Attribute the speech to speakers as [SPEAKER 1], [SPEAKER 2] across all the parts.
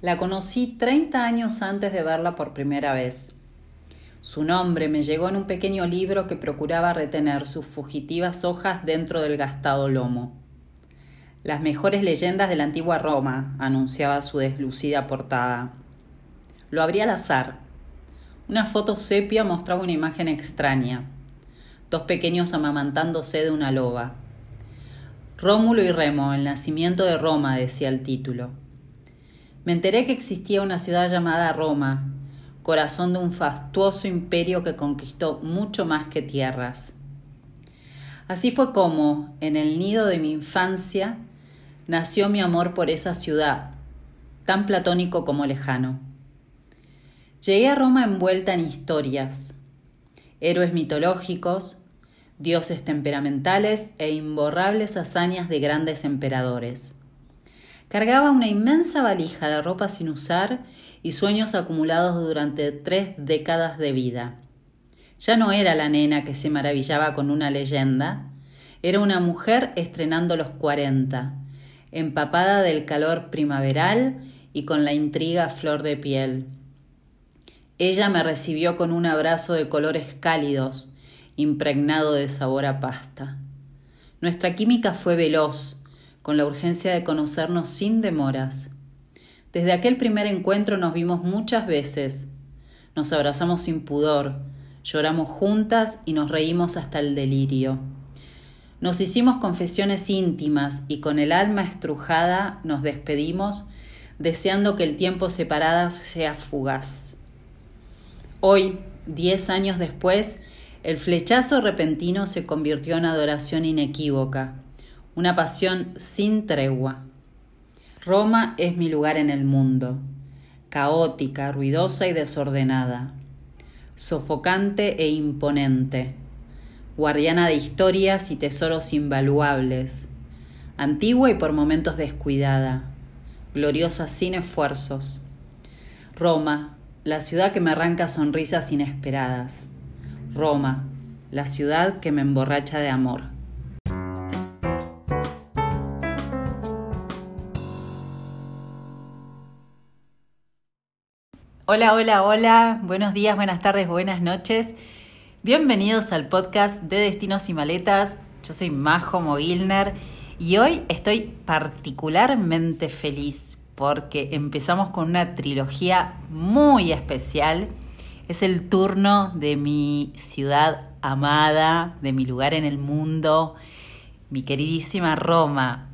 [SPEAKER 1] La conocí 30 años antes de verla por primera vez. Su nombre me llegó en un pequeño libro que procuraba retener sus fugitivas hojas dentro del gastado lomo. Las mejores leyendas de la antigua Roma, anunciaba su deslucida portada. Lo abrí al azar. Una foto sepia mostraba una imagen extraña. Dos pequeños amamantándose de una loba. Rómulo y Remo, el nacimiento de Roma, decía el título. Me enteré que existía una ciudad llamada Roma, corazón de un fastuoso imperio que conquistó mucho más que tierras. Así fue como, en el nido de mi infancia, nació mi amor por esa ciudad, tan platónico como lejano. Llegué a Roma envuelta en historias, héroes mitológicos, dioses temperamentales e imborrables hazañas de grandes emperadores. Cargaba una inmensa valija de ropa sin usar y sueños acumulados durante tres décadas de vida. Ya no era la nena que se maravillaba con una leyenda, era una mujer estrenando los cuarenta, empapada del calor primaveral y con la intriga flor de piel. Ella me recibió con un abrazo de colores cálidos, impregnado de sabor a pasta. Nuestra química fue veloz, con la urgencia de conocernos sin demoras. Desde aquel primer encuentro nos vimos muchas veces, nos abrazamos sin pudor, lloramos juntas y nos reímos hasta el delirio. Nos hicimos confesiones íntimas y con el alma estrujada nos despedimos, deseando que el tiempo separada sea fugaz. Hoy, diez años después, el flechazo repentino se convirtió en adoración inequívoca, una pasión sin tregua. Roma es mi lugar en el mundo, caótica, ruidosa y desordenada, sofocante e imponente, guardiana de historias y tesoros invaluables, antigua y por momentos descuidada, gloriosa sin esfuerzos. Roma, la ciudad que me arranca sonrisas inesperadas. Roma, la ciudad que me emborracha de amor. Hola, hola, hola, buenos días, buenas tardes, buenas noches. Bienvenidos al podcast de Destinos y Maletas. Yo soy Majo Mogilner y hoy estoy particularmente feliz porque empezamos con una trilogía muy especial es el turno de mi ciudad amada, de mi lugar en el mundo, mi queridísima Roma.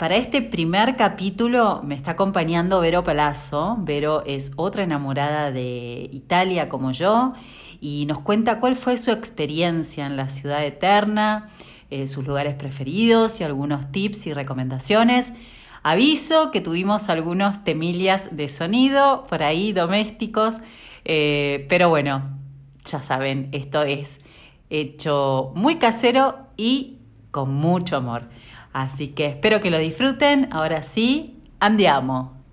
[SPEAKER 1] Para este primer capítulo me está acompañando Vero Palazzo. Vero es otra enamorada de Italia como yo y nos cuenta cuál fue su experiencia en la ciudad eterna, eh, sus lugares preferidos y algunos tips y recomendaciones. Aviso que tuvimos algunos temillas de sonido por ahí domésticos, eh, pero bueno, ya saben, esto es hecho muy casero y con mucho amor. Así que espero que lo disfruten. Ahora sí, andiamo.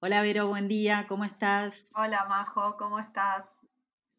[SPEAKER 1] Hola Vero, buen día, ¿cómo estás?
[SPEAKER 2] Hola Majo, ¿cómo estás?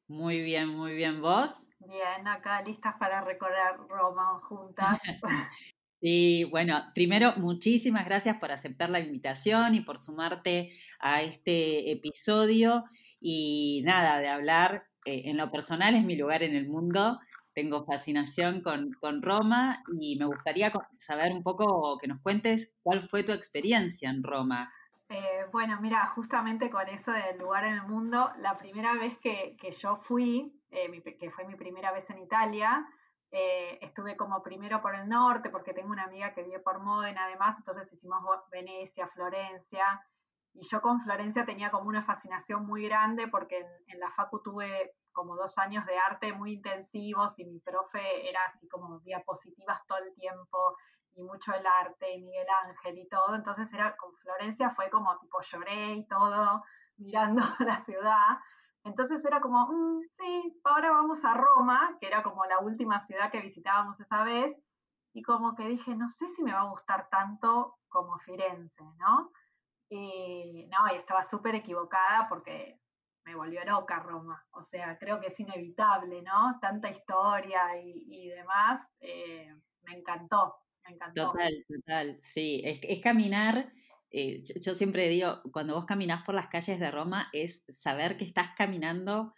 [SPEAKER 1] Muy bien, muy bien. ¿Vos?
[SPEAKER 2] Bien, acá listas para recorrer Roma juntas.
[SPEAKER 1] Sí, bueno, primero, muchísimas gracias por aceptar la invitación y por sumarte a este episodio. Y nada, de hablar, eh, en lo personal es mi lugar en el mundo. Tengo fascinación con, con Roma y me gustaría saber un poco, que nos cuentes cuál fue tu experiencia en Roma.
[SPEAKER 2] Eh, bueno, mira, justamente con eso del lugar en el mundo, la primera vez que, que yo fui, eh, que fue mi primera vez en Italia, eh, estuve como primero por el norte porque tengo una amiga que vive por Módena además, entonces hicimos Venecia, Florencia, y yo con Florencia tenía como una fascinación muy grande porque en, la Facu tuve como dos años de arte muy intensivos y mi profe era así como diapositivas todo el tiempo y mucho el arte y Miguel Ángel y todo, entonces era con Florencia fue como tipo lloré y todo mirando la ciudad. Entonces era como, mm, sí, ahora vamos a Roma, que era como la última ciudad que visitábamos esa vez, y como que dije, no sé si me va a gustar tanto como Firenze, ¿no? Y no, y estaba súper equivocada porque me volvió loca Roma. O sea, creo que es inevitable, ¿no? Tanta historia y, demás, eh, me encantó. me encantó.
[SPEAKER 1] Total, total, sí, es, es caminar. Eh, yo, siempre digo, cuando vos caminás por las calles de Roma, es saber que estás caminando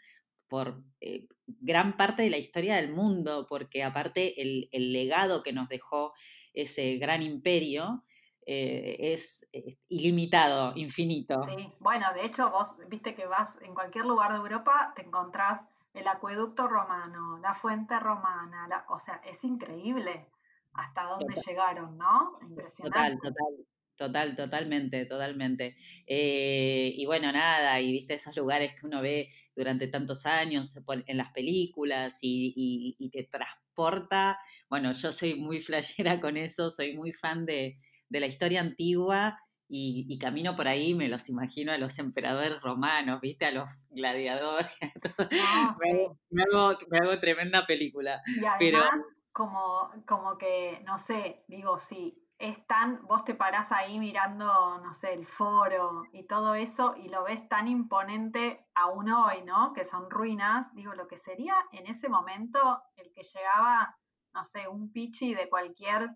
[SPEAKER 1] por eh, gran parte de la historia del mundo, porque aparte el, el legado que nos dejó ese gran imperio eh, es, ilimitado, infinito.
[SPEAKER 2] Sí, bueno, de hecho vos viste que vas en cualquier lugar de Europa, te encontrás el acueducto romano, la fuente romana, o sea, es increíble hasta dónde llegaron, ¿no?
[SPEAKER 1] Impresionante. Total, total. Total, totalmente, totalmente. Eh, y bueno, nada, y viste esos lugares que uno ve durante tantos años en las películas y, y te transporta. Bueno, yo soy muy flashera con eso, soy muy fan de, de la historia antigua y, camino por ahí, me los imagino a los emperadores romanos, ¿viste? A los gladiadores. Ah, me, hago, tremenda película.
[SPEAKER 2] Y además, como, como que, no sé, digo, sí, es tan, vos te parás ahí mirando, no sé, el foro y todo eso y lo ves tan imponente aún hoy, ¿no? Que son ruinas. Digo, lo que sería en ese momento el que llegaba, no sé, un pichi de cualquier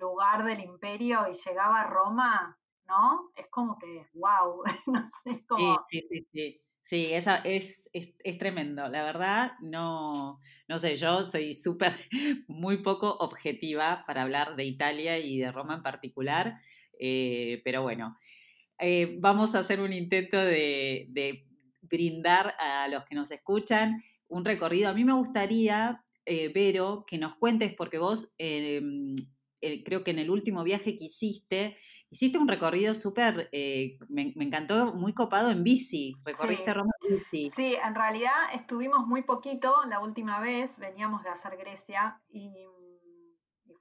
[SPEAKER 2] lugar del imperio y llegaba a Roma, ¿no? Es como que, wow, no sé, como...
[SPEAKER 1] Sí, sí, sí, sí. esa es, es, es, tremendo. La verdad, no, no sé, yo soy súper, muy poco objetiva para hablar de Italia y de Roma en particular, eh, pero bueno, eh, vamos a hacer un intento de, de, brindar a los que nos escuchan un recorrido. A mí me gustaría, eh, Vero, que nos cuentes, porque vos em, creo que en el último viaje que hiciste, hiciste un recorrido súper, eh, me, encantó, muy copado en bici, recorriste Roma en bici.
[SPEAKER 2] Sí, en realidad estuvimos muy poquito la última vez, veníamos de hacer Grecia y,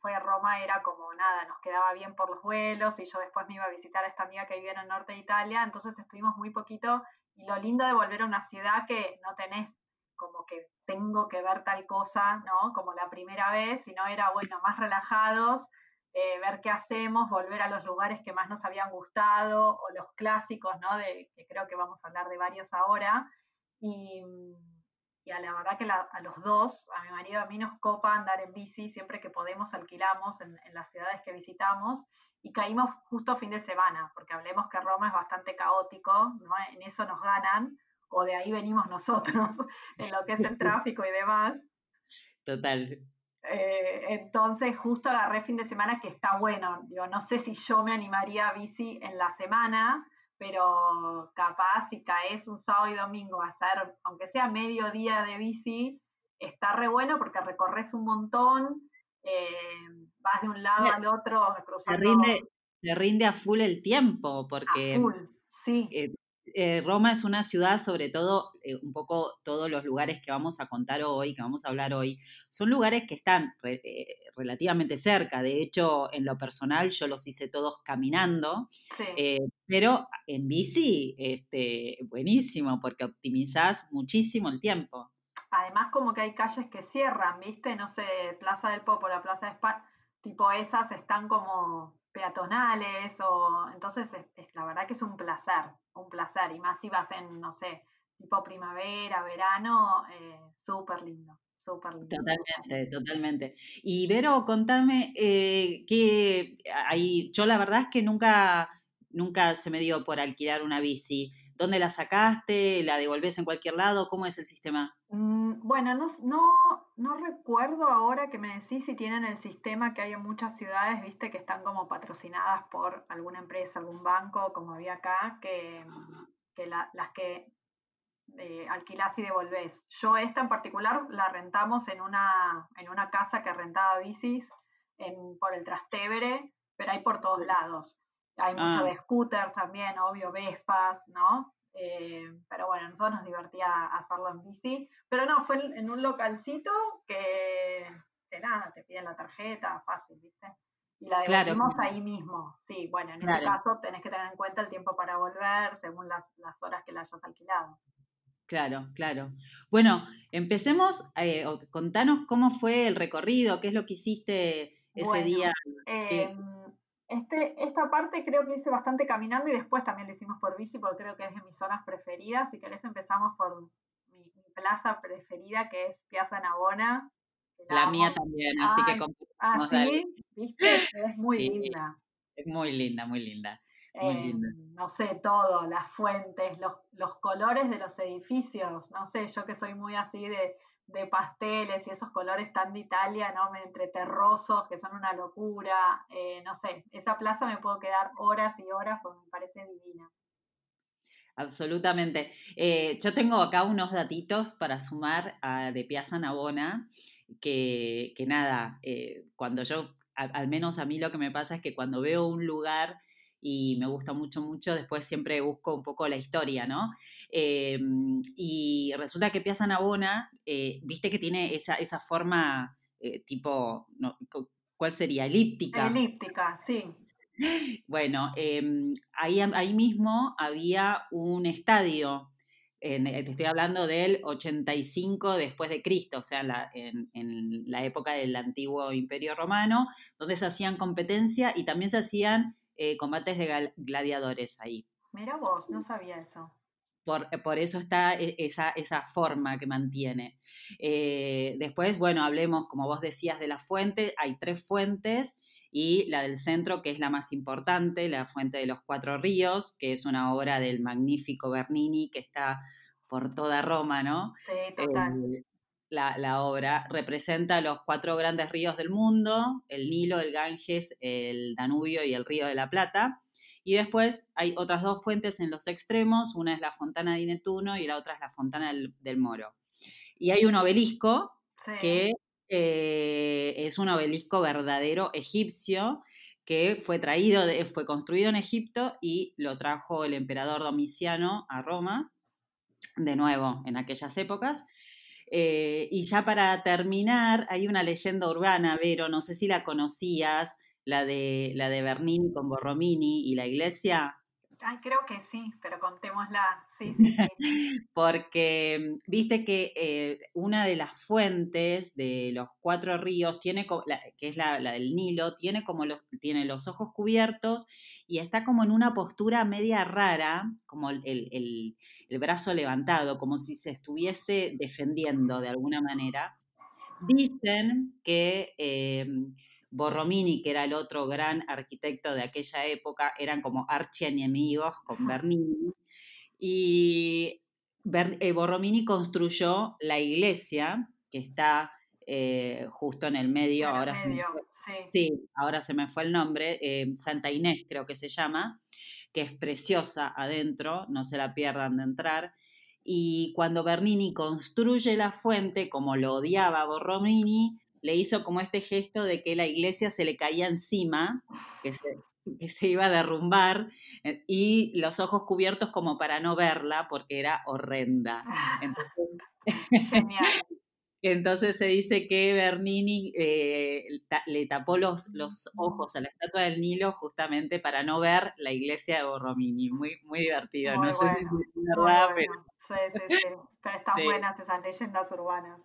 [SPEAKER 2] fue a Roma, era como nada, nos quedaba bien por los vuelos y yo después me iba a visitar a esta amiga que vivía en el norte de Italia, entonces estuvimos muy poquito y lo lindo de volver a una ciudad que no tenés como que tengo que ver tal cosa, ¿no? Como la primera vez, sino era, bueno, más relajados, eh, ver qué hacemos, volver a los lugares que más nos habían gustado, o los clásicos, ¿no? De, que creo que vamos a hablar de varios ahora. Y, y a la verdad que a los dos, a mi marido, a mí nos copa andar en bici, siempre que podemos alquilamos en, en las ciudades que visitamos, y caímos justo fin de semana, porque hablemos que Roma es bastante caótico, ¿no? En eso nos ganan, o de ahí venimos nosotros, en lo que es el tráfico y demás.
[SPEAKER 1] Total.
[SPEAKER 2] Eh, entonces justo agarré fin de semana que está bueno. Digo, no sé si yo me animaría a bici en la semana, pero capaz si caes un sábado y domingo a hacer, aunque sea medio día de bici, está re bueno porque recorres un montón, eh, vas de un lado al otro
[SPEAKER 1] cruzando. Te rinde, te rinde a full el tiempo, porque
[SPEAKER 2] a full, sí.
[SPEAKER 1] Eh, eh, Roma es una ciudad, sobre todo, eh, un poco todos los lugares que vamos a contar hoy, que vamos a hablar hoy, son lugares que están eh, relativamente cerca. De hecho, en lo personal, yo los hice todos caminando, pero en bici, este, buenísimo, porque optimizás muchísimo el tiempo.
[SPEAKER 2] Además, como que hay calles que cierran, ¿viste? No sé, Plaza del Popo, la Plaza de España, tipo esas están como peatonales o entonces es, la verdad que es un placer, un placer y más si vas en, no sé, tipo primavera, verano, eh, súper lindo. Súper lindo.
[SPEAKER 1] Totalmente, totalmente. Y Vero, contame eh, que ahí, yo la verdad es que nunca, nunca se me dio por alquilar una bici. ¿Dónde la sacaste? ¿La devolvés en cualquier lado? ¿Cómo es el sistema?
[SPEAKER 2] Mm, bueno, no, no, no, recuerdo ahora que me decís si tienen el sistema que hay en muchas ciudades, viste, que están como patrocinadas por alguna empresa, algún banco, como había acá, que, que las que eh, alquilás y devolvés. Yo esta en particular la rentamos en una, en una casa que rentaba bicis en, por el Trastevere, pero hay por todos lados. Hay mucho ah. de scooter también, obvio, Vespas, ¿no? Eh, pero bueno, nosotros nos divertía hacerlo en bici. Pero no, fue en un localcito que, de nada, te piden la tarjeta, fácil, ¿viste? Y la devolvimos ahí mismo. Sí, bueno, en ese caso tenés que tener en cuenta el tiempo para volver según las, las horas que la hayas alquilado.
[SPEAKER 1] Claro, claro. Bueno, empecemos, eh, contanos cómo fue el recorrido, qué es lo que hiciste ese día.
[SPEAKER 2] Eh, este, esta parte creo que hice bastante caminando y después también lo hicimos por bici porque creo que es de mis zonas preferidas. Si querés empezamos por mi, plaza preferida que es Piazza Navona,
[SPEAKER 1] La, mía también, así que
[SPEAKER 2] ¿Ah, sí? ¿Viste? Es muy linda.
[SPEAKER 1] Es muy linda, muy linda. Muy linda.
[SPEAKER 2] Em, no sé, todo, las fuentes, los, los colores de los edificios, no sé, yo que soy muy así de, de pasteles y esos colores tan de Italia, ¿no? Entre terrosos, que son una locura. Eh, no sé, esa plaza me puedo quedar horas y horas porque me parece divina.
[SPEAKER 1] Absolutamente. Eh, yo tengo acá unos datitos para sumar a, de Piazza Navona, que, que nada, eh, cuando yo, al menos a mí lo que me pasa es que cuando veo un lugar y me gusta mucho, mucho. Después siempre busco un poco la historia, ¿no? Em, y resulta que Piazza Navona, eh, viste que tiene esa, esa forma eh, tipo, ¿cuál sería? Elíptica.
[SPEAKER 2] Elíptica, sí.
[SPEAKER 1] Bueno, em, ahí, ahí mismo había un estadio eh, te estoy hablando del 85 después de Cristo, o sea, en, en, la época del antiguo Imperio Romano, donde se hacían competencia y también se hacían eh, combates de gladiadores ahí.
[SPEAKER 2] Mira vos, no sabía eso.
[SPEAKER 1] Por, eh, por, eso está e, esa, esa, forma que mantiene. Eh, después, bueno, hablemos, como vos decías, de la fuente. Hay tres fuentes y la del centro, que es la más importante, la fuente de los cuatro ríos, que es una obra del magnífico Bernini que está por toda Roma, ¿no?
[SPEAKER 2] Sí, total
[SPEAKER 1] la, obra representa los cuatro grandes ríos del mundo, el Nilo, el Ganges, el Danubio y el Río de la Plata. Y después hay otras dos fuentes en los extremos, una es la Fontana de Netuno y la otra es la Fontana del, Moro. Y hay un obelisco que eh, es un obelisco verdadero egipcio que fue traído, fue construido en Egipto y lo trajo el emperador Domiciano a Roma, de nuevo en aquellas épocas. Eh, y ya para terminar, hay una leyenda urbana, Vero, no sé si la conocías, la de, la de Bernini con Borromini y la iglesia.
[SPEAKER 2] Ay, creo que sí, pero contémosla. Sí, sí,
[SPEAKER 1] sí. Porque viste que eh, una de las fuentes de los cuatro ríos, tiene, que es la, del Nilo, tiene como los, tiene los ojos cubiertos y está como en una postura media rara, como el, el, brazo levantado, como si se estuviese defendiendo de alguna manera. Dicen que eh, Borromini, que era el otro gran arquitecto de aquella época, eran como archienemigos con Bernini. Y eh, Borromini construyó la iglesia, que está eh, justo en el medio, ahora, se me fue, sí. ahora se me fue el nombre, eh, Santa Inés creo que se llama, que es preciosa adentro, no se la pierdan de entrar. Y cuando Bernini construye la fuente, como lo odiaba Borromini, le hizo como este gesto de que la iglesia se le caía encima, que se, se iba a derrumbar, eh, y los ojos cubiertos como para no verla porque era horrenda. Entonces, se dice que Bernini eh, le tapó los, los, ojos a la estatua del Nilo justamente para no ver la iglesia de Borromini. Muy, muy divertido. no sé si es verdad, pero...
[SPEAKER 2] Sí, sí, sí. Pero están buenas esas leyendas urbanas.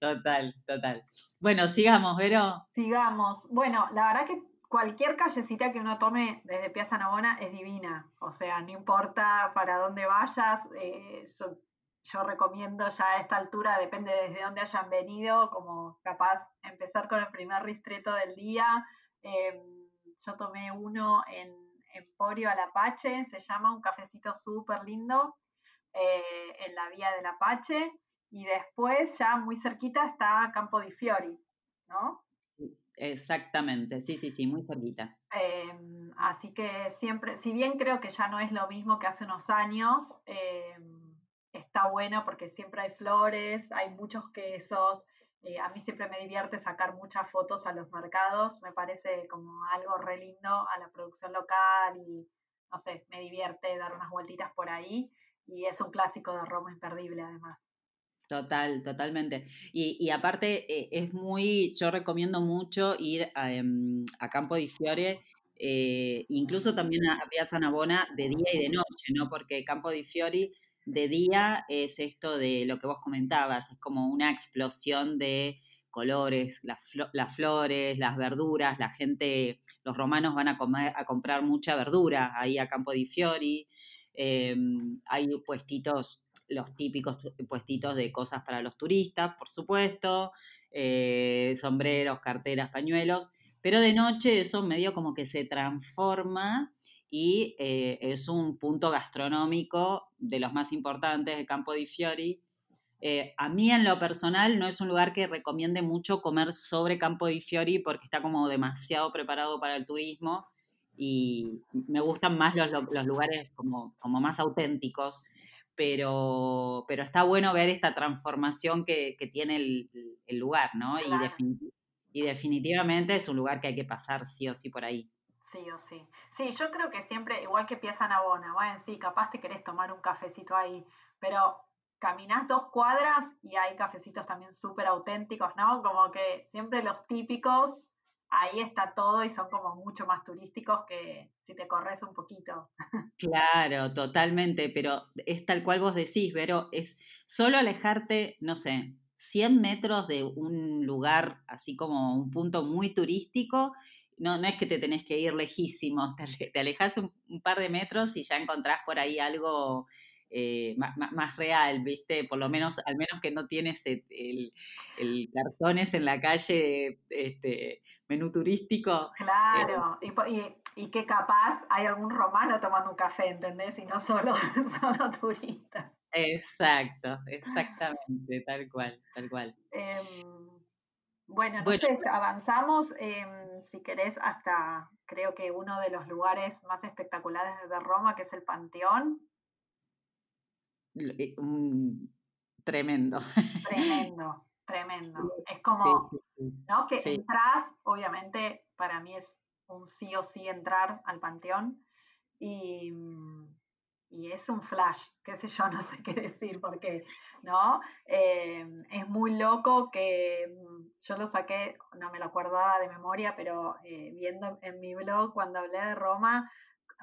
[SPEAKER 1] Total, total. Bueno, sigamos, Vero.
[SPEAKER 2] Sigamos. Bueno, la verdad que cualquier callecita que uno tome desde Piazza Navona es divina. O sea, no importa para dónde vayas, eh, yo, recomiendo ya a esta altura, depende desde dónde hayan venido, como capaz empezar con el primer ristreto del día. Em, yo tomé uno en Emporio al Apache, se llama un cafecito súper lindo eh, en la vía del Apache. Y después, ya muy cerquita, está Campo di Fiori, ¿no?
[SPEAKER 1] exactamente, sí, sí, sí, muy cerquita.
[SPEAKER 2] Em, así que siempre, si bien creo que ya no es lo mismo que hace unos años, em, está bueno porque siempre hay flores, hay muchos quesos. Eh, a mí siempre me divierte sacar muchas fotos a los mercados, me parece como algo re lindo a la producción local y no sé, me divierte dar unas vueltitas por ahí y es un clásico de Roma imperdible además.
[SPEAKER 1] Total, totalmente. Y, aparte eh, es muy, yo recomiendo mucho ir a, em, Campo di Fiore, eh, incluso también a, Piazza Navona de día y de noche, ¿no? Porque Campo di Fiori de día es esto de lo que vos comentabas, es como una explosión de colores, las, las flores, las verduras, la gente, los romanos van a, comer, a comprar mucha verdura ahí a Campo di Fiori, em, hay puestitos los típicos puestitos de cosas para los turistas, por supuesto. eh, sombreros, carteras, pañuelos, pero de noche eso medio como que se transforma y eh, es un punto gastronómico de los más importantes de Campo di Fiori. Eh, a mí en lo personal no es un lugar que recomiende mucho comer sobre Campo di Fiori porque está como demasiado preparado para el turismo y me gustan más los, los lugares como, como más auténticos pero, pero está bueno ver esta transformación que, que tiene el, el, lugar, ¿no? Y, y, definitivamente es un lugar que hay que pasar sí o sí por ahí.
[SPEAKER 2] Sí o sí. Sí, yo creo que siempre, igual que Piazza Navona, bueno, sí, capaz te querés tomar un cafecito ahí, pero caminás dos cuadras y hay cafecitos también súper auténticos, ¿no? Como que siempre los típicos ahí está todo y son como mucho más turísticos que si te corres un poquito.
[SPEAKER 1] Claro, totalmente, pero es tal cual vos decís, Vero, es solo alejarte, no sé, 100 metros de un lugar así como un punto muy turístico. No, no es que te tenés que ir lejísimo, te, alejas un, un par de metros y ya encontrás por ahí algo eh, más, real, ¿viste? Por lo menos, al menos que no tienes el, el cartones en la calle, este, menú turístico.
[SPEAKER 2] Eh, claro, y, que capaz hay algún romano tomando un café, ¿entendés? Y no solo, solo turistas.
[SPEAKER 1] Exacto, exactamente, tal cual, tal cual.
[SPEAKER 2] Em, bueno, entonces avanzamos, em, si querés, hasta creo que uno de los lugares más espectaculares de Roma, que es el Panteón.
[SPEAKER 1] Eh, tremendo.
[SPEAKER 2] Tremendo, tremendo. Es como, ¿no? Que entras, obviamente, para mí es un sí o sí entrar al panteón y, y es un flash, qué sé yo, no sé qué decir, porque, ¿no? Eh, es muy loco que mm, yo lo saqué, no me lo acordaba de memoria, pero eh, viendo en mi blog cuando hablé de Roma,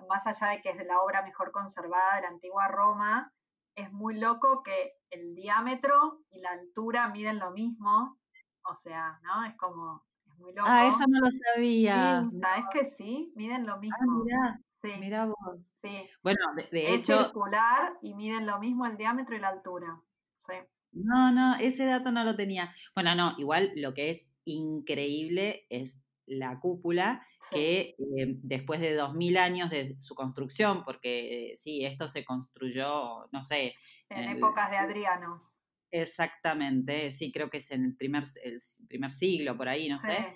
[SPEAKER 2] más allá de que es de la obra mejor conservada de la antigua Roma, es muy loco que el diámetro y la altura miden lo mismo. O sea, ¿no? Es como, es muy loco.
[SPEAKER 1] Ah, eso no lo sabía.
[SPEAKER 2] ¿Sabes que sí? Miden lo ah, mismo.
[SPEAKER 1] Ah, mira. vos.
[SPEAKER 2] Sí.
[SPEAKER 1] Bueno, de, hecho.
[SPEAKER 2] Es circular y miden lo mismo el diámetro y la altura. Sí.
[SPEAKER 1] No, no, ese dato no lo tenía. Bueno, no, igual lo que es increíble es la cúpula, que eh, después de 2000 años de su construcción, porque eh, sí, esto se construyó, no sé.
[SPEAKER 2] En, épocas de Adriano.
[SPEAKER 1] Exactamente, sí, creo que es en el primer, el primer siglo, por ahí, no sé.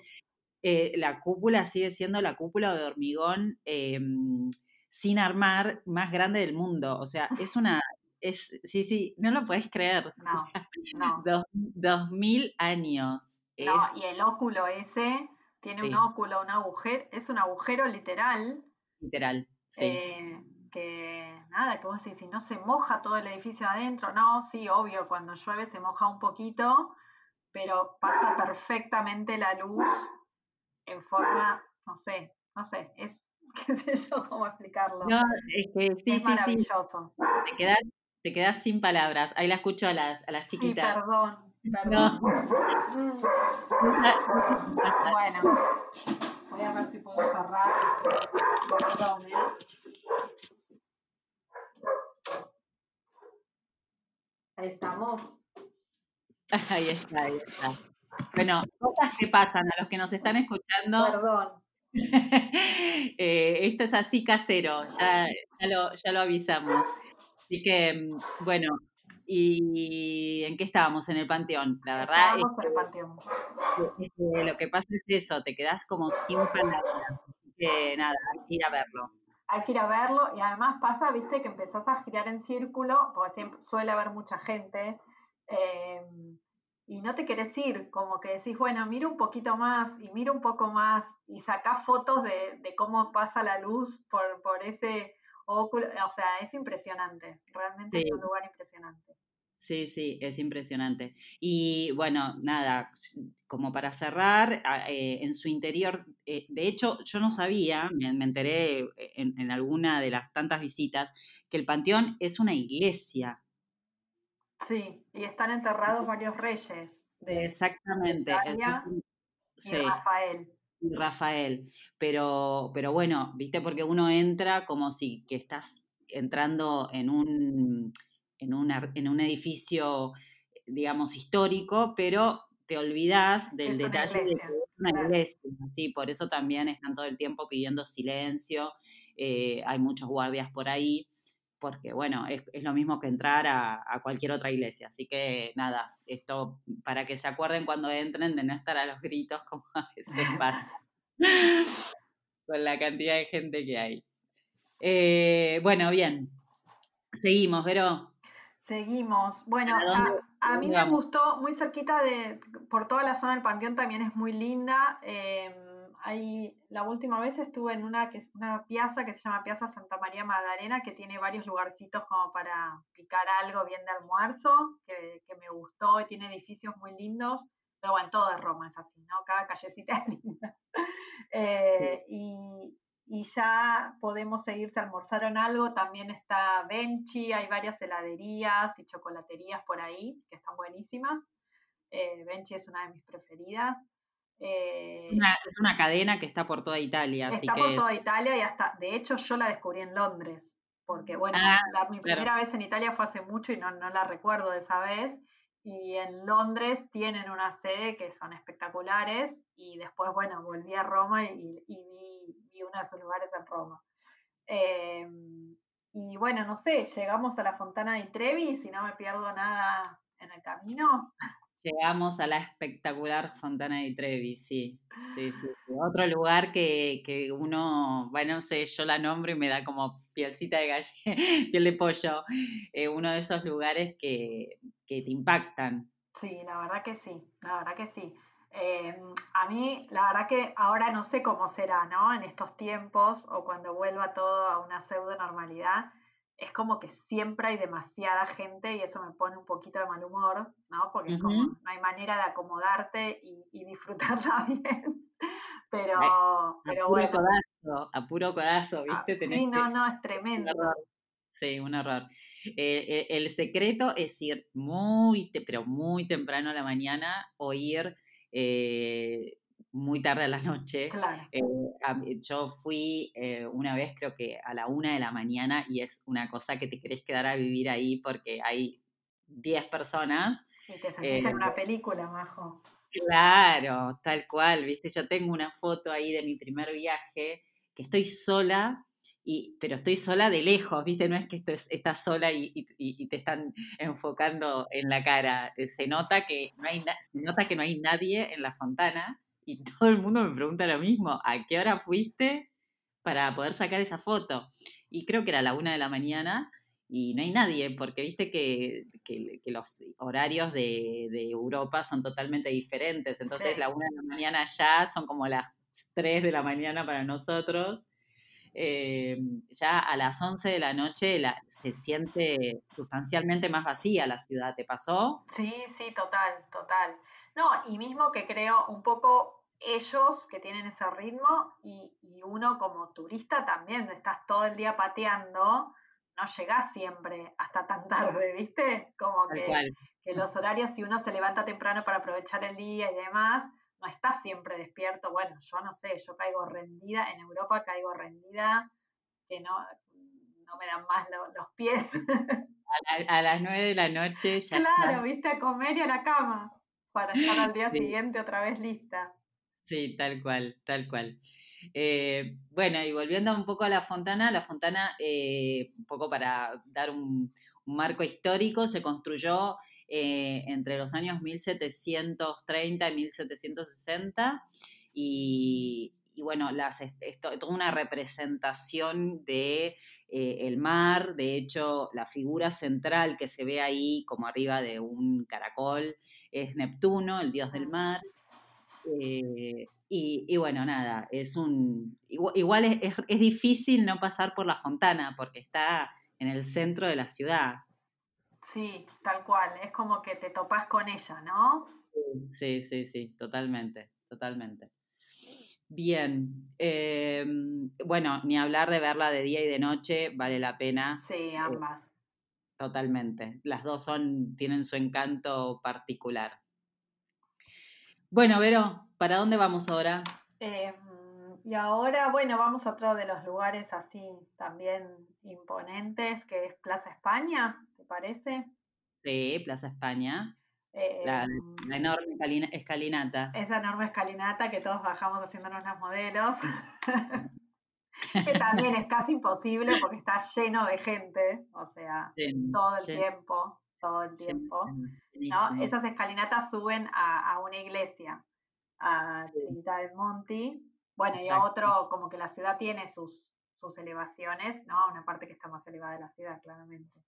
[SPEAKER 1] Eh, la cúpula sigue siendo la cúpula de hormigón em, sin armar más grande del mundo. O sea, es una. Es, sí, sí, no lo puedes creer.
[SPEAKER 2] No,
[SPEAKER 1] Dos, dos, mil años.
[SPEAKER 2] No, y el óculo ese tiene un óculo, un agujero, es un agujero literal.
[SPEAKER 1] Literal, sí.
[SPEAKER 2] Eh, que nada, que vos decís, si no se moja todo el edificio adentro, no, sí, obvio, cuando llueve se moja un poquito, pero pasa perfectamente la luz en forma, no sé, no sé, es, qué sé yo cómo explicarlo.
[SPEAKER 1] No, es que sí,
[SPEAKER 2] es
[SPEAKER 1] sí,
[SPEAKER 2] maravilloso.
[SPEAKER 1] Te quedas, te quedas sin palabras. Ahí la escucho a las, a las chiquitas.
[SPEAKER 2] Sí, perdón. No. bueno, voy a ver si puedo cerrar. Perdón, ¿eh? Ahí estamos.
[SPEAKER 1] Ahí está, ahí está. Bueno, cosas que pasan a los que nos están escuchando.
[SPEAKER 2] Perdón.
[SPEAKER 1] eh, esto es así casero, ya, ya, lo, ya lo avisamos. Así que, mm, bueno, ¿Y en qué estábamos? En el Panteón, la verdad.
[SPEAKER 2] Estábamos en el Panteón.
[SPEAKER 1] lo que pasa es eso, te quedas como sin palabras. Que nada, hay que ir a verlo.
[SPEAKER 2] Hay que ir a verlo y además pasa, viste, que empezás a girar en círculo, porque siempre suele haber mucha gente. Em, y no te querés ir, como que decís, bueno, mira un poquito más y mira un poco más y sacás fotos de, de cómo pasa la luz por, por ese o sea, es impresionante, realmente es un lugar impresionante.
[SPEAKER 1] Sí, sí, es impresionante. Y bueno, nada, como para cerrar, eh, en su interior, eh, de hecho, yo no sabía, me, enteré en, alguna de las tantas visitas, que el panteón es una iglesia.
[SPEAKER 2] Sí, y están enterrados varios reyes.
[SPEAKER 1] De Exactamente.
[SPEAKER 2] y Rafael.
[SPEAKER 1] Rafael. Pero, pero bueno, viste, porque uno entra como si que estás entrando en un, en, en un edificio, digamos, histórico, pero te olvidas del detalle de que es una iglesia, ¿sí? por eso también están todo el tiempo pidiendo silencio, eh, hay muchos guardias por ahí, porque bueno, es, lo mismo que entrar a, cualquier otra iglesia, así que nada, esto para que se acuerden cuando entren de no estar a los gritos como a veces pasa, con la cantidad de gente que hay. Eh, bueno, bien, seguimos, Vero.
[SPEAKER 2] Seguimos. Bueno, a, mí me gustó muy cerquita de, por toda la zona del Panteón también es muy linda. Eh, la última vez estuve en una que es una piazza que se llama Piazza Santa María Magdalena, que tiene varios lugarcitos como para picar algo bien de almuerzo, que, me gustó y tiene edificios muy lindos. Pero bueno, todo de Roma es así, ¿no? Cada callecita es linda. Eh, y, y ya podemos seguir, se almorzaron algo, también está Benchi, hay varias heladerías y chocolaterías por ahí que están buenísimas. Eh, Benchi es una de mis preferidas.
[SPEAKER 1] Eh, es una cadena que está por toda Italia.
[SPEAKER 2] Está por toda Italia y hasta, de hecho yo la descubrí en Londres, porque bueno, ah, mi primera vez en Italia fue hace mucho y no, no la recuerdo de esa vez. Y en Londres tienen una sede que son espectaculares y después, bueno, volví a Roma y, y uno de sus lugares en Roma. Em, y bueno, no sé, llegamos a la Fontana di Trevi, si no me pierdo nada en el camino.
[SPEAKER 1] Llegamos a la espectacular Fontana di Trevi, sí. Sí, sí, Otro lugar que, uno, bueno, no sé, yo la nombro y me da como pielcita de galle, piel de pollo. Eh, uno de esos lugares que, que te impactan.
[SPEAKER 2] Sí, la verdad que sí, la verdad que sí. Em, a mí, la verdad que ahora no sé cómo será, ¿no? En estos tiempos o cuando vuelva todo a una pseudo normalidad, es como que siempre hay demasiada gente y eso me pone un poquito de mal humor, ¿no? Porque es como no hay manera de acomodarte y, disfrutarla bien. Pero, pero
[SPEAKER 1] bueno. Codazo, a puro codazo,
[SPEAKER 2] ah,
[SPEAKER 1] ¿viste?
[SPEAKER 2] sí, no, no, es tremendo.
[SPEAKER 1] Sí, un error. Eh, eh, el secreto es ir muy, pero muy temprano a la mañana o ir eh, muy tarde a la noche. Eh, yo fui eh, una vez, creo que a la una de la mañana, y es una cosa que te querés quedar a vivir ahí porque hay 10 personas.
[SPEAKER 2] Y te sentís en una película, Majo.
[SPEAKER 1] Claro, tal cual, viste, yo tengo una foto ahí de mi primer viaje, que estoy sola pero estoy sola de lejos, ¿viste? No es que estás sola y, te están enfocando en la cara. Eh, se nota, que no hay se nota que no hay nadie en la fontana y todo el mundo me pregunta lo mismo, ¿a qué hora fuiste para poder sacar esa foto? Y creo que era la una de la mañana y no hay nadie, porque viste que, los horarios de, Europa son totalmente diferentes. Entonces la una de la mañana ya son como las tres de la mañana para nosotros eh, ya a las 11 de la noche se siente sustancialmente más vacía la ciudad. ¿Te pasó?
[SPEAKER 2] Sí, sí, total, total. No, y mismo que creo un poco ellos que tienen ese ritmo y, uno como turista también, estás todo el día pateando, no llegás siempre hasta tan tarde, ¿viste? Como que, que, los horarios, si uno se levanta temprano para aprovechar el día y demás, no estás siempre despierto. Bueno, yo no sé, yo caigo rendida, en Europa caigo rendida, que no, no me dan más los pies.
[SPEAKER 1] A, las nueve de la noche
[SPEAKER 2] ya. Claro, viste, a comer y a la cama, para estar al día siguiente otra vez lista.
[SPEAKER 1] Sí, tal cual, tal cual. Eh, bueno, y volviendo un poco a la Fontana, la Fontana, eh, un poco para dar un, un marco histórico, se construyó eh, entre los años 1730 y 1760 y, bueno, las, esto, toda una representación de eh, el mar, de hecho la figura central que se ve ahí como arriba de un caracol es Neptuno, el dios del mar. Eh, y, bueno, nada, es un. Igual, es, es, difícil no pasar por la fontana porque está en el centro de la ciudad.
[SPEAKER 2] Sí, tal cual, es como que te topas con ella, ¿no?
[SPEAKER 1] Sí, sí, sí, totalmente, totalmente. Bien, em, bueno, ni hablar de verla de día y de noche, vale la pena.
[SPEAKER 2] Sí, eh, ambas.
[SPEAKER 1] totalmente, las dos son, tienen su encanto particular. Bueno, Vero, ¿para dónde vamos ahora?
[SPEAKER 2] Em, y ahora, bueno, vamos a otro de los lugares así también imponentes, que es Plaza España parece?
[SPEAKER 1] Sí, Plaza España. la, mm, enorme escalinata.
[SPEAKER 2] Esa enorme escalinata que todos bajamos haciéndonos las modelos. que también es casi imposible porque está lleno de gente, o sea, todo el tiempo, todo el tiempo. ¿No? Esas escalinatas suben a, una iglesia, a Trinidad del Monti. Bueno, y a otro, como que la ciudad tiene sus, sus elevaciones, ¿no? Una parte que está más elevada de la ciudad, claramente.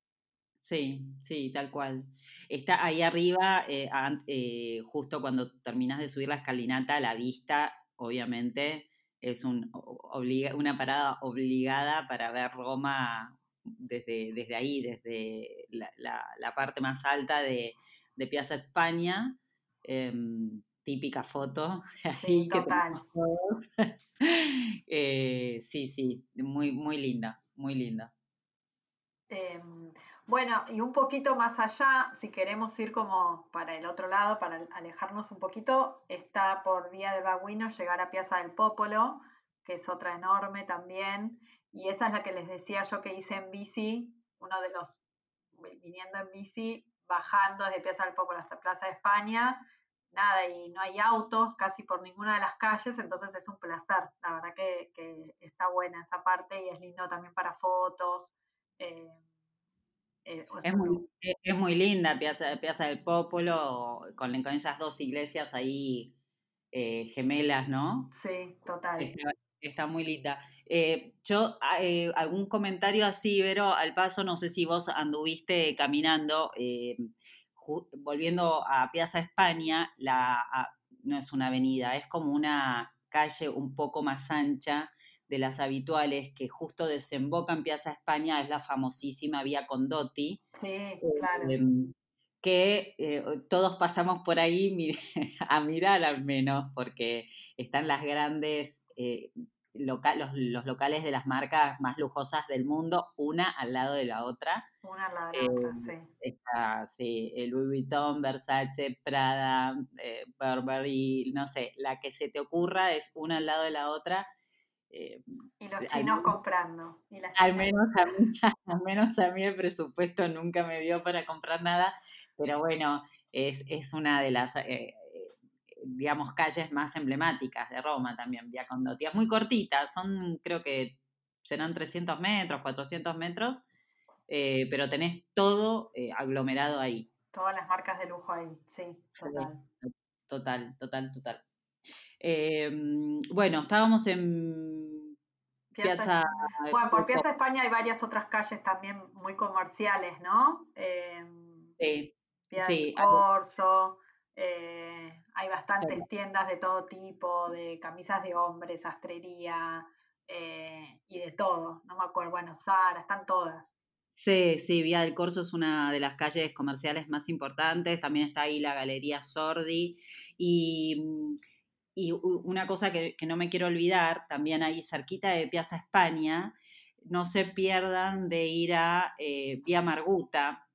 [SPEAKER 1] Sí, sí, tal cual. Está ahí arriba, eh, eh, justo cuando terminas de subir la escalinata, la vista, obviamente, es un, una parada obligada para ver Roma desde, desde ahí, desde la, parte más alta de, Piazza España. Em, típica foto.
[SPEAKER 2] Sí, total.
[SPEAKER 1] Eh, sí, sí, muy, muy linda, muy linda.
[SPEAKER 2] Em, bueno, y un poquito más allá, si queremos ir como para el otro lado, para alejarnos un poquito, está por Vía de Baguino llegar a Piazza del Popolo, que es otra enorme también, y esa es la que les decía yo que hice en bici, uno de los, viniendo en bici, bajando desde Piazza del Popolo hasta Plaza de España, nada, y no hay autos casi por ninguna de las calles, entonces es un placer, la verdad que, está buena esa parte y es lindo también para fotos. Eh,
[SPEAKER 1] eh, es, muy, e, es, muy, linda Piazza, Piazza del Popolo, con, con esas dos iglesias ahí eh, gemelas, ¿no?
[SPEAKER 2] Sí, total.
[SPEAKER 1] Está, muy linda. Eh, yo, ah, algún comentario así, Vero, al paso, no sé si vos anduviste caminando, volviendo a Piazza España, la, no es una avenida, es como una calle un poco más ancha de las habituales que justo desemboca en Piazza España es la famosísima Vía Condotti.
[SPEAKER 2] Sí, claro.
[SPEAKER 1] Em, que eh, todos pasamos por ahí a mirar al menos, porque están las grandes, eh, los, locales de las marcas más lujosas del mundo, una al lado de la otra.
[SPEAKER 2] Una al lado de la otra, em, sí.
[SPEAKER 1] Está, sí, Louis Vuitton, Versace, Prada, eh, Burberry, no sé, la que se te ocurra es una al lado de la otra
[SPEAKER 2] eh, y los chinos comprando.
[SPEAKER 1] al, menos a mí, al menos a mí el presupuesto nunca me dio para comprar nada, pero bueno, es, es una de las, eh, digamos, calles más emblemáticas de Roma también, Via Condotti. Es muy cortita, son creo que serán 300 metros, 400 metros, eh, pero tenés todo aglomerado ahí.
[SPEAKER 2] Todas las marcas de lujo ahí, sí, total.
[SPEAKER 1] total, total, total. Em, bueno, estábamos en Piazza.
[SPEAKER 2] bueno, por Piazza España hay varias otras calles también muy comerciales, ¿no?
[SPEAKER 1] Em, sí.
[SPEAKER 2] Piazza Corso. Eh, hay bastantes tiendas de todo tipo, de camisas de hombres, sastrería eh, y de todo. No me acuerdo, bueno, Sara, están todas.
[SPEAKER 1] Sí, sí, Vía del Corso es una de las calles comerciales más importantes. También está ahí la Galería Sordi. Y mm, y una cosa que, no me quiero olvidar, también ahí cerquita de Piazza España, no se pierdan de ir a eh, Vía Marguta,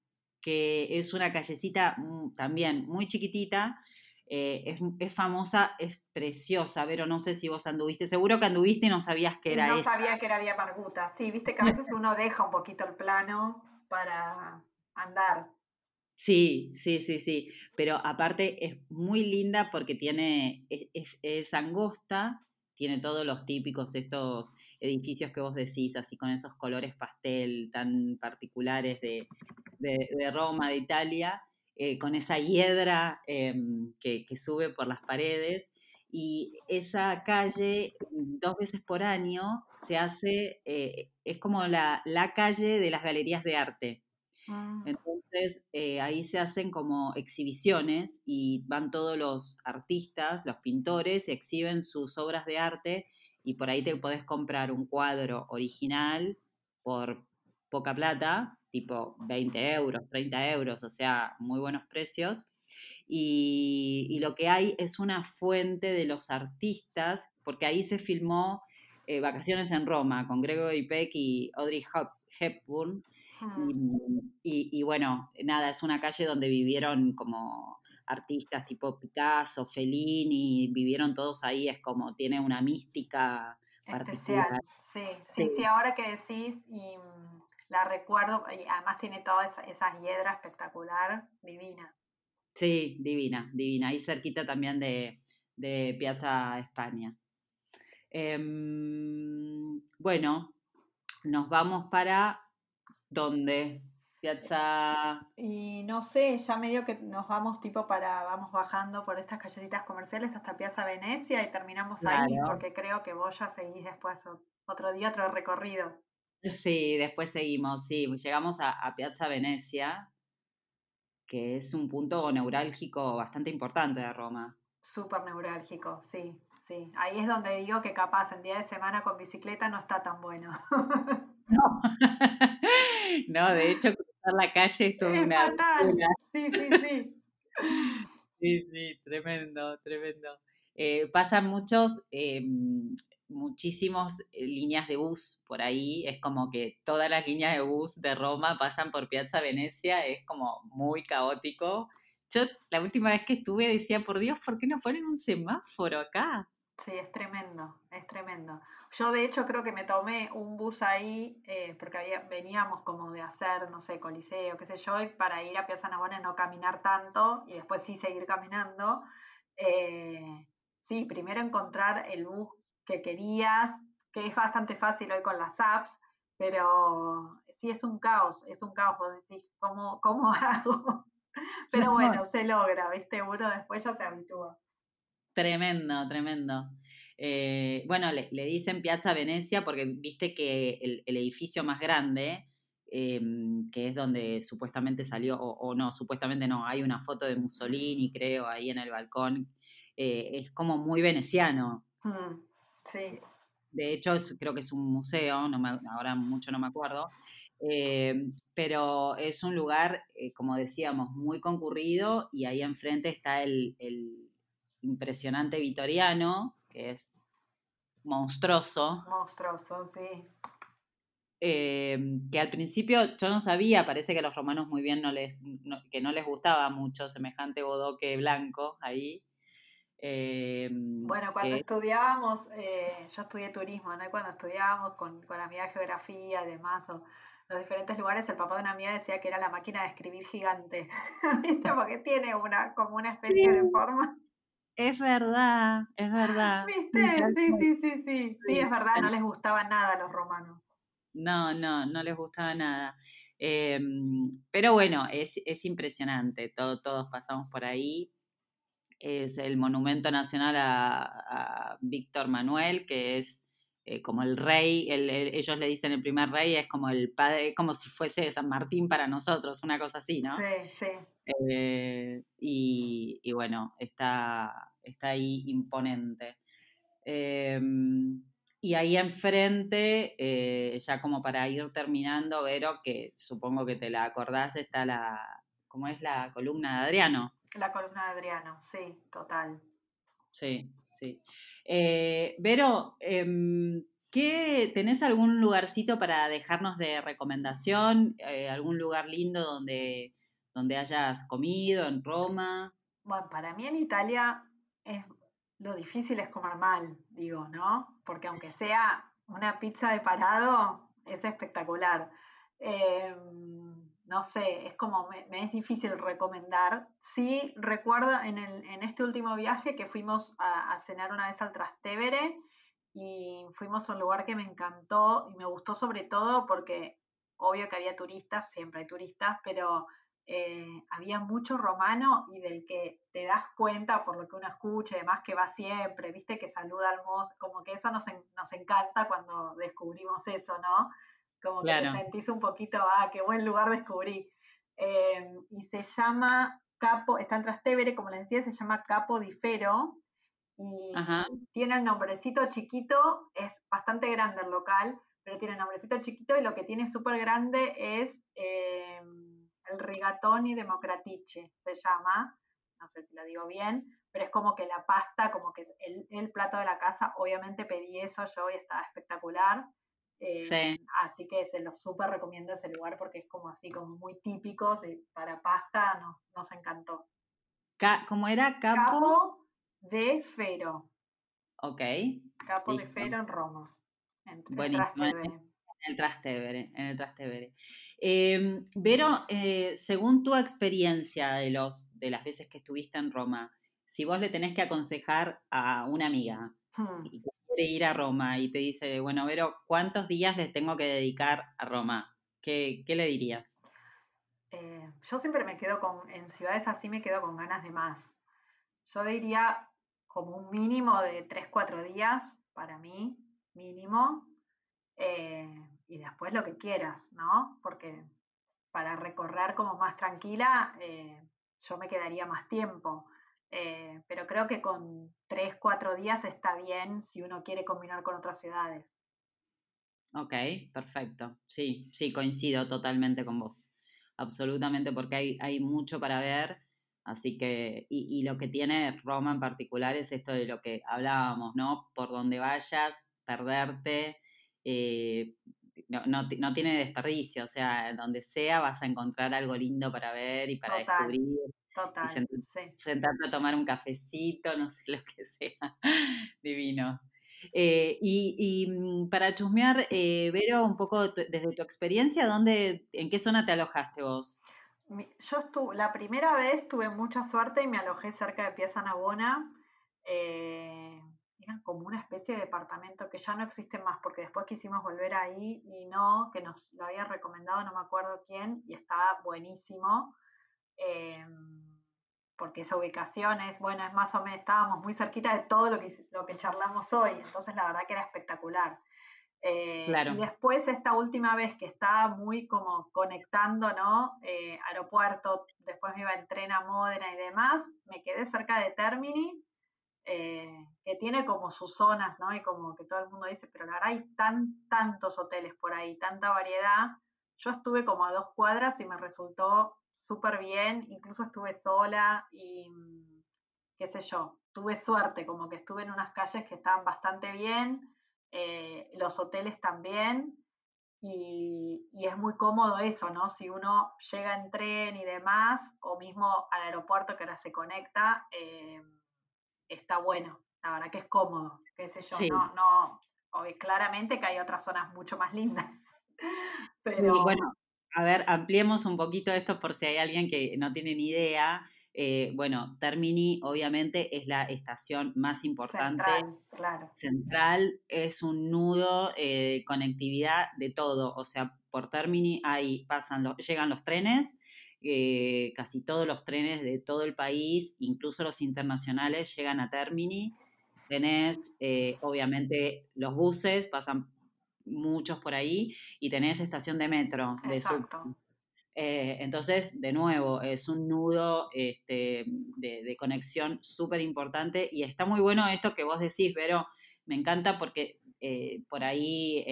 [SPEAKER 1] que es una callecita mm, también muy chiquitita, eh, es, famosa, es preciosa, pero no sé si vos anduviste, seguro que anduviste y no sabías que era
[SPEAKER 2] No sabía que era Vía Marguta, sí, viste que a veces uno deja un poquito el plano para andar.
[SPEAKER 1] Sí, sí, sí, sí. Pero aparte es muy linda porque tiene, es, angosta, tiene todos los típicos estos edificios que vos decís, así con esos colores pastel tan particulares de, Roma, de Italia, eh, con esa hiedra em, que, sube por las paredes. Y esa calle, dos veces por año, se hace, eh, es como la, la calle de las galerías de arte. Ah. Entonces eh, ahí se hacen como exhibiciones y van todos los artistas, los pintores, exhiben sus obras de arte y por ahí te podés comprar un cuadro original por poca plata, tipo 20 euros, 30 euros, o sea, muy buenos precios. Y, lo que hay es una fuente de los artistas, porque ahí se filmó eh, Vacaciones en Roma con Gregory Peck y Audrey Hepburn y, bueno, nada, es una calle donde vivieron como artistas tipo Picasso, Fellini, vivieron todos ahí, es como tiene una mística particular.
[SPEAKER 2] Sí, sí, sí, ahora que decís, y la recuerdo, y además tiene toda esa, esa hiedra espectacular, divina.
[SPEAKER 1] Sí, divina, divina. Ahí cerquita también de, de Piazza España. Em, bueno, nos vamos para dónde? Piazza.
[SPEAKER 2] Y no sé, ya medio que nos vamos tipo para, vamos bajando por estas callecitas comerciales hasta Piazza Venecia y terminamos ahí, porque creo que vos ya seguís después otro día, otro recorrido.
[SPEAKER 1] Sí, después seguimos, sí, llegamos a, a Piazza Venecia, que es un punto neurálgico bastante importante de Roma.
[SPEAKER 2] Súper neurálgico, sí, sí. Ahí es donde digo que capaz en día de semana con bicicleta no está tan bueno.
[SPEAKER 1] No, no de hecho cruzar la calle es
[SPEAKER 2] todo una... Fatal. Sí, sí, sí.
[SPEAKER 1] Sí, sí, tremendo, tremendo. Eh, pasan muchos, em, muchísimos eh, líneas de bus por ahí. Es como que todas las líneas de bus de Roma pasan por Piazza Venecia. Es como muy caótico. Yo la última vez que estuve decía, por Dios, ¿por qué no ponen un semáforo acá?
[SPEAKER 2] Sí, es tremendo, es tremendo. Yo de hecho creo que me tomé un bus ahí eh, porque había, veníamos como de hacer, no sé, coliseo, qué sé yo, y para ir a Piazza Navona no caminar tanto y después sí seguir caminando. Eh, sí, primero encontrar el bus que querías, que es bastante fácil hoy con las apps, pero sí es un caos, es un caos, vos decís, ¿cómo, cómo hago? Pero bueno, se logra, ¿viste? Uno después ya se habitúa.
[SPEAKER 1] Tremendo, tremendo. Eh, bueno, le, dicen Piazza Venecia porque viste que el, edificio más grande, em, que es donde supuestamente salió, o, no, supuestamente no, hay una foto de Mussolini, creo, ahí en el balcón, eh, es como muy veneciano.
[SPEAKER 2] Mm, sí.
[SPEAKER 1] De hecho, creo que es un museo, no ahora mucho no me acuerdo, eh, pero es un lugar, como decíamos, muy concurrido y ahí enfrente está el impresionante vitoriano, que es monstruoso.
[SPEAKER 2] Monstruoso, sí.
[SPEAKER 1] Eh, que al principio yo no sabía, parece que a los romanos muy bien no les, que no les gustaba mucho semejante bodoque blanco ahí.
[SPEAKER 2] Eh, bueno, cuando estudiábamos, eh, yo estudié turismo, ¿no? cuando estudiábamos con, con la amiga geografía y demás, o los diferentes lugares, el papá de una amiga decía que era la máquina de escribir gigante, ¿viste? Porque tiene una, como una especie de forma.
[SPEAKER 1] Es verdad, es verdad.
[SPEAKER 2] ¿Viste? Sí, sí, sí, sí. Sí, es verdad, no les gustaba nada a los romanos.
[SPEAKER 1] No, no, no les gustaba nada. Em, pero bueno, es, es impresionante. Todo, todos pasamos por ahí. Es el monumento nacional a, Víctor Manuel, que es eh, como el rey, ellos le dicen el primer rey, es como el padre, como si fuese San Martín para nosotros, una cosa así, ¿no?
[SPEAKER 2] Sí, sí.
[SPEAKER 1] Eh, y, bueno, está, está ahí imponente. Em, y ahí enfrente, eh, ya como para ir terminando, Vero, que supongo que te la acordás, está la, ¿cómo es la columna de Adriano?
[SPEAKER 2] La columna de Adriano, sí, total.
[SPEAKER 1] Sí, sí. Eh, Vero, em, ¿qué, ¿tenés algún lugarcito para dejarnos de recomendación? ¿Algún lugar lindo donde donde hayas comido en Roma?
[SPEAKER 2] Bueno, para mí en Italia es, lo difícil es comer mal, digo, ¿no? Porque aunque sea una pizza de parado, es espectacular. No sé, es como, me, es difícil recomendar. Sí recuerdo en, este último viaje que fuimos a, a, cenar una vez al Trastevere y fuimos a un lugar que me encantó y me gustó sobre todo porque obvio que había turistas, siempre hay turistas, pero eh, había mucho romano y del que te das cuenta por lo que uno escucha y demás que va siempre, viste, que saluda al mozo, como que eso nos, nos encanta cuando descubrimos eso, ¿no? Como que te sentís un poquito, ah, qué buen lugar descubrí. Eh, y se llama Capo, está en Trastevere, como les decía, se llama Capo di Fero y tiene el nombrecito chiquito, es bastante grande el local, pero tiene el nombrecito chiquito y lo que tiene súper grande es... Eh, el rigatoni democratice se llama, no sé si lo digo bien, pero es como que la pasta, como que es el, plato de la casa, obviamente pedí eso yo y estaba espectacular. Eh, así que se lo súper recomiendo ese lugar porque es como así, como muy típico, para pasta nos, nos encantó.
[SPEAKER 1] ¿Cómo era? Capo?
[SPEAKER 2] Capo de Fero.
[SPEAKER 1] Ok.
[SPEAKER 2] Capo de Fero en Roma.
[SPEAKER 1] Buenísimo. En el Trastevere, en el Trastevere. Em, Vero, eh, según tu experiencia de, los, de las veces que estuviste en Roma, si vos le tenés que aconsejar a una amiga hmm. que ir a Roma y te dice, bueno, Vero, ¿cuántos días le tengo que dedicar a Roma? ¿Qué, qué le dirías?
[SPEAKER 2] Eh, yo siempre me quedo con, en ciudades así me quedo con ganas de más. Yo diría como un mínimo de 3, 4 días para mí, mínimo. Eh, y después lo que quieras, ¿no? Porque para recorrer como más tranquila, eh, yo me quedaría más tiempo. Eh, pero creo que con tres, cuatro días está bien si uno quiere combinar con otras ciudades.
[SPEAKER 1] Ok, perfecto. Sí, sí, coincido totalmente con vos. Absolutamente, porque hay, hay mucho para ver. Así que, y, y, lo que tiene Roma en particular es esto de lo que hablábamos, ¿no? Por donde vayas, perderte, eh, no, no, no, tiene desperdicio, o sea, donde sea vas a encontrar algo lindo para ver y para descubrir.
[SPEAKER 2] Total,
[SPEAKER 1] y sentarte a tomar un cafecito, no sé lo que sea. Divino. Eh, y, mm, para chusmear, eh, Vero, un poco desde tu experiencia, ¿dónde, ¿en qué zona te alojaste vos?
[SPEAKER 2] Yo estuve, la primera vez tuve mucha suerte y me alojé cerca de Piazza Navona. Eh, como una especie de departamento que ya no existe más, porque después quisimos volver ahí y no, que nos lo había recomendado no me acuerdo quién, y estaba buenísimo. Em, porque esa ubicación es, bueno, es más o menos, estábamos muy cerquita de todo lo que, lo que charlamos hoy, entonces la verdad que era espectacular. Eh, y después esta última vez que estaba muy como conectando, ¿no? Eh, aeropuerto, después me iba en tren a Módena y demás, me quedé cerca de Termini, eh, que tiene como sus zonas, ¿no? Y como que todo el mundo dice, pero la verdad hay tan, tantos hoteles por ahí, tanta variedad. Yo estuve como a dos cuadras y me resultó súper bien, incluso estuve sola y qué sé yo, tuve suerte, como que estuve en unas calles que estaban bastante bien, eh, los hoteles también, y, es muy cómodo eso, ¿no? Si uno llega en tren y demás, o mismo al aeropuerto que ahora se conecta, eh, está bueno, la verdad que es cómodo, qué sé yo, no, no, claramente que hay otras zonas mucho más lindas. Pero...
[SPEAKER 1] bueno, a ver, ampliemos un poquito esto por si hay alguien que no tiene ni idea. Eh, bueno, Termini obviamente es la estación más importante.
[SPEAKER 2] Central, claro.
[SPEAKER 1] Central es un nudo de eh, conectividad de todo. O sea, por Termini ahí pasan los, llegan los trenes, eh, casi todos los trenes de todo el país, incluso los internacionales, llegan a Termini. Tenés, obviamente, los buses, pasan muchos por ahí, y tenés estación de metro. De eh, entonces, de nuevo, es un nudo este, de, conexión súper importante y está muy bueno esto que vos decís, pero me encanta porque por ahí,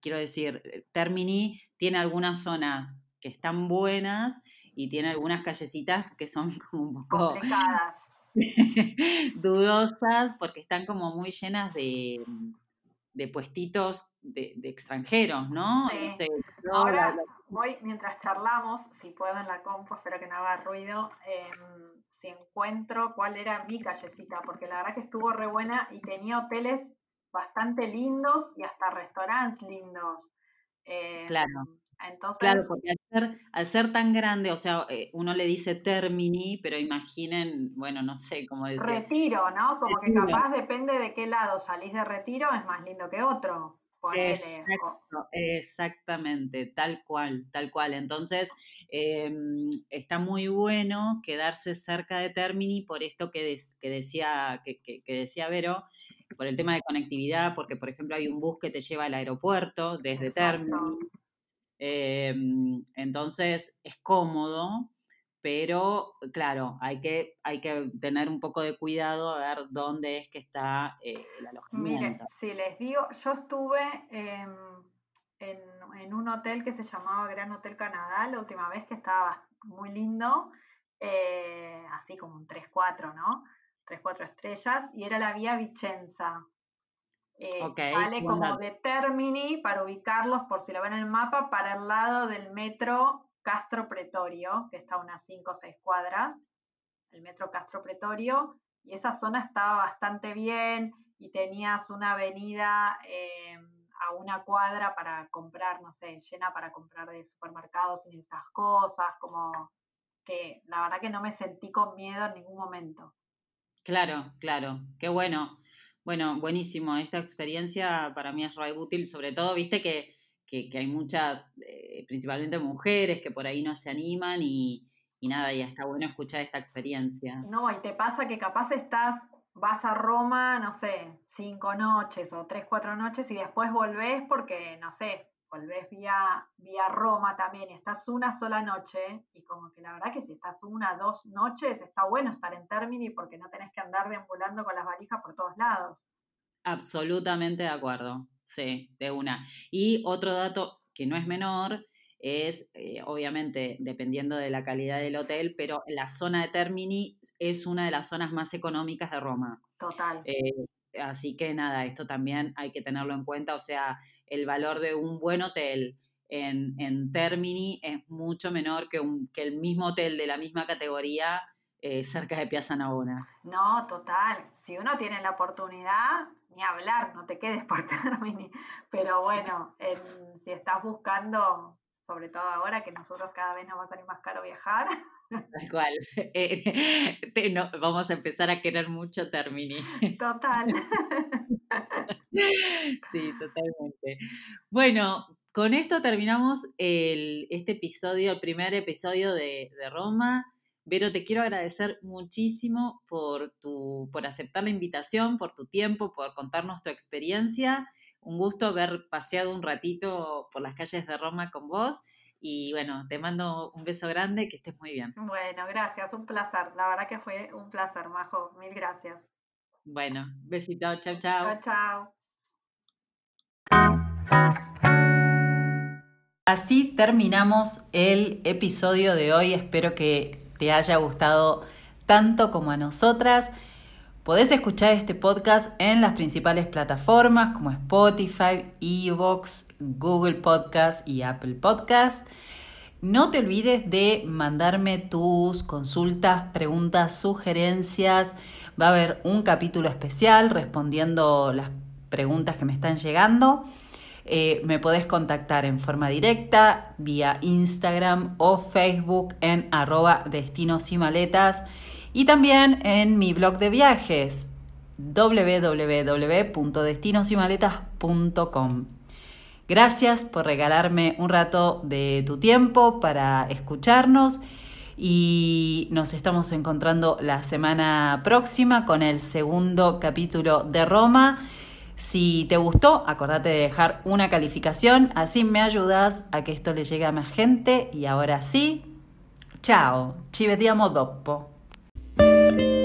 [SPEAKER 1] quiero decir, Termini tiene algunas zonas que están buenas y tiene algunas callecitas que son como un poco
[SPEAKER 2] complicadas.
[SPEAKER 1] dudosas porque están como muy llenas de, de puestitos de, extranjeros, ¿no?
[SPEAKER 2] Sí. Ahora voy, mientras charlamos, si puedo en la compu, espero que no haga ruido, em, si encuentro cuál era mi callecita, porque la verdad que estuvo re buena y tenía hoteles bastante lindos y hasta restaurantes lindos.
[SPEAKER 1] Em, claro claro, porque al ser, tan grande, o sea, eh, uno le dice termini, pero imaginen, bueno, no sé cómo decir.
[SPEAKER 2] Retiro, ¿no? Como que capaz depende de qué lado salís de retiro, es más lindo que otro.
[SPEAKER 1] Exacto, exactamente, tal cual, tal cual. Entonces, em, está muy bueno quedarse cerca de Termini por esto que, que decía, que, que, decía Vero, por el tema de conectividad, porque por ejemplo hay un bus que te lleva al aeropuerto desde Termini. Em, entonces es cómodo, pero claro, hay que, hay que tener un poco de cuidado a ver dónde es que está eh, el alojamiento.
[SPEAKER 2] Mire, si les digo, yo estuve en, en, un hotel que se llamaba Gran Hotel Canadá la última vez que estaba muy lindo, eh, así como un 3-4, ¿no? 3-4 estrellas, y era la vía Vicenza. Eh, vale como de Termini, para ubicarlos por si lo ven en el mapa, para el lado del metro Castro Pretorio, que está a unas 5 o 6 cuadras, el metro Castro Pretorio, y esa zona estaba bastante bien y tenías una avenida eh, a una cuadra para comprar, no sé, llena para comprar de supermercados y esas cosas, como que la verdad que no me sentí con miedo en ningún momento.
[SPEAKER 1] Claro, claro, qué bueno. Bueno, buenísimo. Esta experiencia para mí es re útil, sobre todo, viste que, que, hay muchas, eh, principalmente mujeres, que por ahí no se animan y, y nada, y está bueno escuchar esta experiencia.
[SPEAKER 2] No, y te pasa que capaz estás, vas a Roma, no sé, cinco noches o tres, cuatro noches y después volvés porque, no sé, volvés vía, vía Roma también y estás una sola noche y como que la verdad que si estás una, dos noches está bueno estar en Termini porque no tenés que andar deambulando con las valijas por todos lados.
[SPEAKER 1] Absolutamente de acuerdo, sí, de una. Y otro dato que no es menor es, eh, obviamente, dependiendo de la calidad del hotel, pero la zona de Termini es una de las zonas más económicas de Roma.
[SPEAKER 2] Total.
[SPEAKER 1] Eh, así que nada, esto también hay que tenerlo en cuenta, o sea, el valor de un buen hotel en, en Termini es mucho menor que, el mismo hotel de la misma categoría eh, cerca de Piazza Navona.
[SPEAKER 2] No, total. Si uno tiene la oportunidad, ni hablar, no te quedes por Termini. Pero bueno, si estás buscando, sobre todo ahora que nosotros cada vez nos va a salir más caro viajar.
[SPEAKER 1] Tal cual. Eh, no, vamos a empezar a querer mucho Termini.
[SPEAKER 2] Total.
[SPEAKER 1] Sí, totalmente. Bueno, con esto terminamos el, este episodio, el primer episodio de, de, Roma. Vero, te quiero agradecer muchísimo por, tu, por aceptar la invitación, por tu tiempo, por contarnos tu experiencia. Un gusto haber paseado un ratito por las calles de Roma con vos. Y bueno, te mando un beso grande, que estés muy bien.
[SPEAKER 2] Bueno, gracias, un placer. La verdad que fue un placer, Majo. Mil gracias.
[SPEAKER 1] Bueno, besito, chao, chao.
[SPEAKER 2] Chao, chao.
[SPEAKER 1] Así terminamos el episodio de hoy. Espero que te haya gustado tanto como a nosotras. Podés escuchar este podcast en las principales plataformas como Spotify, Evox, Google Podcast y Apple Podcast. No te olvides de mandarme tus consultas, preguntas, sugerencias. Va a haber un capítulo especial respondiendo las preguntas que me están llegando. Eh, me podés contactar en forma directa vía Instagram o Facebook en arroba destinos y maletas y también en mi blog de viajes www.destinosimaletas.com. Gracias por regalarme un rato de tu tiempo para escucharnos y nos estamos encontrando la semana próxima con el segundo capítulo de Roma. Si te gustó, acordate de dejar una calificación, así me ayudas a que esto le llegue a más gente. Y ahora sí, chao, ci vediamo dopo. Thank you.